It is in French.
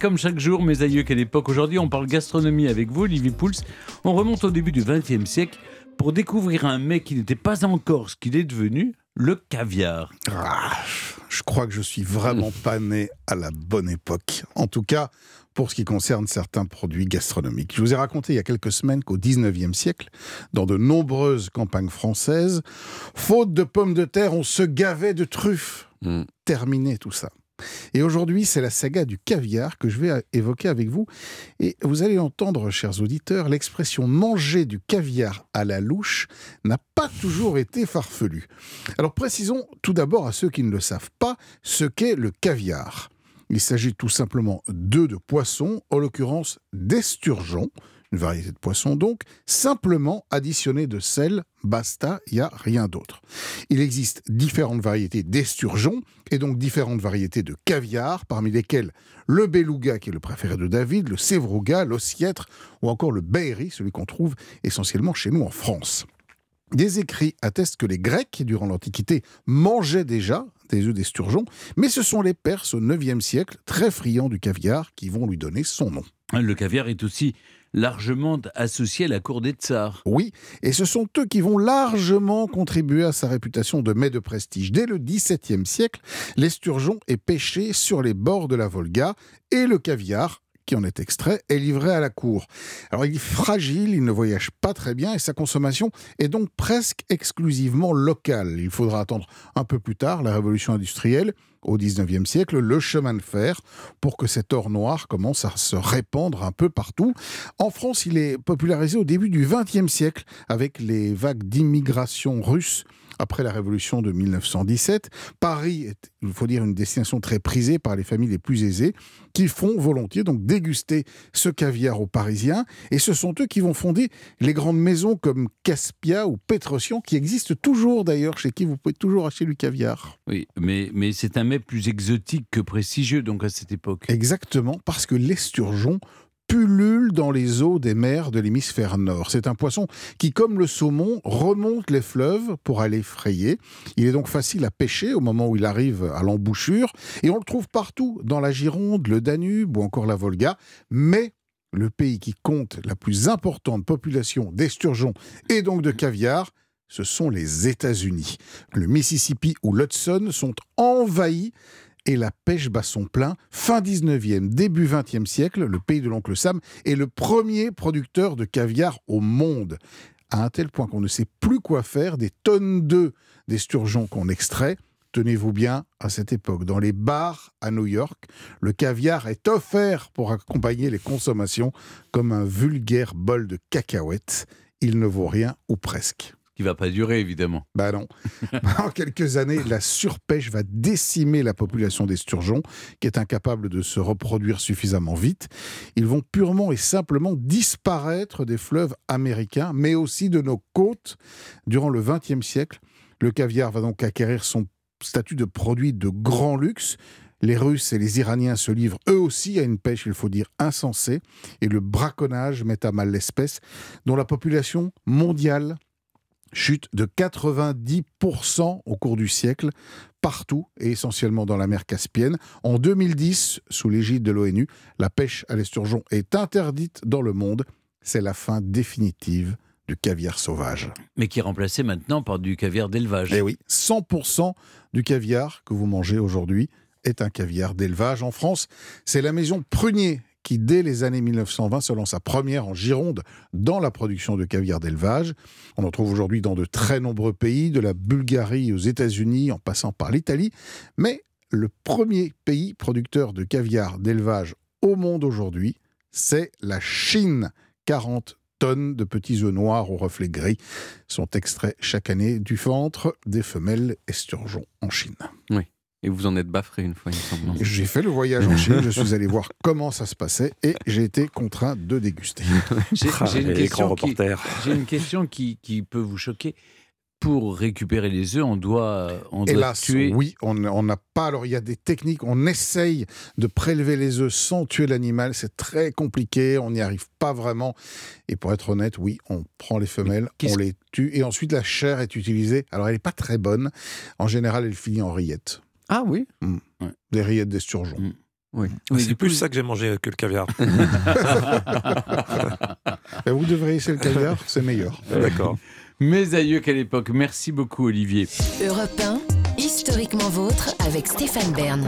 Comme chaque jour, mes aïeux, quelle époque aujourd'hui, on parle gastronomie avec vous, Olivier Pouls. On remonte au début du XXe siècle pour découvrir un mec qui n'était pas encore ce qu'il est devenu, le caviar. Ah, je crois que je suis vraiment pas né à la bonne époque. En tout cas, pour ce qui concerne certains produits gastronomiques. Je vous ai raconté il y a quelques semaines qu'au XIXe siècle, dans de nombreuses campagnes françaises, faute de pommes de terre, on se gavait de truffes. Mm. Terminé tout ça. Et aujourd'hui, c'est la saga du caviar que je vais évoquer avec vous. Et vous allez entendre, chers auditeurs, l'expression manger du caviar à la louche n'a pas toujours été farfelue. Alors précisons tout d'abord à ceux qui ne le savent pas ce qu'est le caviar. Il s'agit tout simplement d'œufs de poisson, en l'occurrence d'esturgeon, une variété de poisson donc, simplement additionné de sel, basta, il n'y a rien d'autre. Il existe différentes variétés d'esturgeon et donc différentes variétés de caviar, parmi lesquelles le beluga qui est le préféré de David, le sévrouga, l'ossiètre ou encore le beiri, celui qu'on trouve essentiellement chez nous en France. Des écrits attestent que les Grecs, durant l'Antiquité, mangeaient déjà des œufs d'esturgeon, mais ce sont les Perses au IXe siècle, très friands du caviar, qui vont lui donner son nom. Le caviar est aussi largement associé à la cour des tsars. Oui, et ce sont eux qui vont largement contribuer à sa réputation de mets de prestige. Dès le XVIIe siècle, l'esturgeon est pêché sur les bords de la Volga et le caviar qui en est extrait, est livré à la cour. Alors il est fragile, il ne voyage pas très bien et sa consommation est donc presque exclusivement locale. Il faudra attendre un peu plus tard la révolution industrielle au XIXe siècle le chemin de fer pour que cet or noir commence à se répandre un peu partout. En France, il est popularisé au début du XXe siècle avec les vagues d'immigration russe après la révolution de 1917. Paris est, il faut dire, une destination très prisée par les familles les plus aisées qui font volontiers donc déguster ce caviar aux Parisiens. Et ce sont eux qui vont fonder les grandes maisons comme Caspia ou Petrosian, qui existent toujours d'ailleurs, chez qui vous pouvez toujours acheter du caviar. Oui, mais, mais c'est un plus exotique que prestigieux donc à cette époque. Exactement, parce que l'esturgeon pullule dans les eaux des mers de l'hémisphère nord. C'est un poisson qui, comme le saumon, remonte les fleuves pour aller frayer. Il est donc facile à pêcher au moment où il arrive à l'embouchure, et on le trouve partout, dans la Gironde, le Danube ou encore la Volga, mais le pays qui compte la plus importante population d'esturgeons et donc de caviar, ce sont les États-Unis. Le Mississippi ou l'Hudson sont envahis et la pêche bat son plein. Fin 19e, début 20e siècle, le pays de l'oncle Sam est le premier producteur de caviar au monde. À un tel point qu'on ne sait plus quoi faire des tonnes d'œufs d'esturgeons qu'on extrait. Tenez-vous bien, à cette époque, dans les bars à New York, le caviar est offert pour accompagner les consommations comme un vulgaire bol de cacahuètes. Il ne vaut rien ou presque qui va pas durer, évidemment. Bah non. en quelques années, la surpêche va décimer la population des sturgeons, qui est incapable de se reproduire suffisamment vite. Ils vont purement et simplement disparaître des fleuves américains, mais aussi de nos côtes. Durant le XXe siècle, le caviar va donc acquérir son statut de produit de grand luxe. Les Russes et les Iraniens se livrent eux aussi à une pêche, il faut dire, insensée, et le braconnage met à mal l'espèce, dont la population mondiale chute de 90% au cours du siècle, partout et essentiellement dans la mer Caspienne. En 2010, sous l'égide de l'ONU, la pêche à l'esturgeon est interdite dans le monde. C'est la fin définitive du caviar sauvage. Mais qui est remplacé maintenant par du caviar d'élevage. Eh oui, 100% du caviar que vous mangez aujourd'hui est un caviar d'élevage. En France, c'est la maison Prunier qui, dès les années 1920, se lance à première en Gironde dans la production de caviar d'élevage. On en trouve aujourd'hui dans de très nombreux pays, de la Bulgarie aux États-Unis, en passant par l'Italie. Mais le premier pays producteur de caviar d'élevage au monde aujourd'hui, c'est la Chine. 40 tonnes de petits œufs noirs aux reflets gris sont extraits chaque année du ventre des femelles esturgeons en Chine. Oui. Et vous en êtes baffré une fois, il me semble. J'ai fait le voyage en Chine, je suis allé voir comment ça se passait et j'ai été contraint de déguster. J'ai une, question qui, qui, peut vous choquer. Pour récupérer les œufs, on doit, on doit Hélas, tuer. Oui, on n'a pas. Alors, il y a des techniques. On essaye de prélever les œufs sans tuer l'animal. C'est très compliqué. On n'y arrive pas vraiment. Et pour être honnête, oui, on prend les femelles, on les tue. Et ensuite, la chair est utilisée. Alors, elle n'est pas très bonne. En général, elle finit en rillettes. Ah oui mmh. Des rillettes d'esturgeon. Mmh. Oui. Ah, c'est plus ça que j'ai mangé que le caviar. Ben, vous devriez essayer le caviar, c'est meilleur. D'accord. Mes aïeux, quelle époque. Merci beaucoup, Olivier. Europe 1, historiquement vôtre avec Stéphane Bern.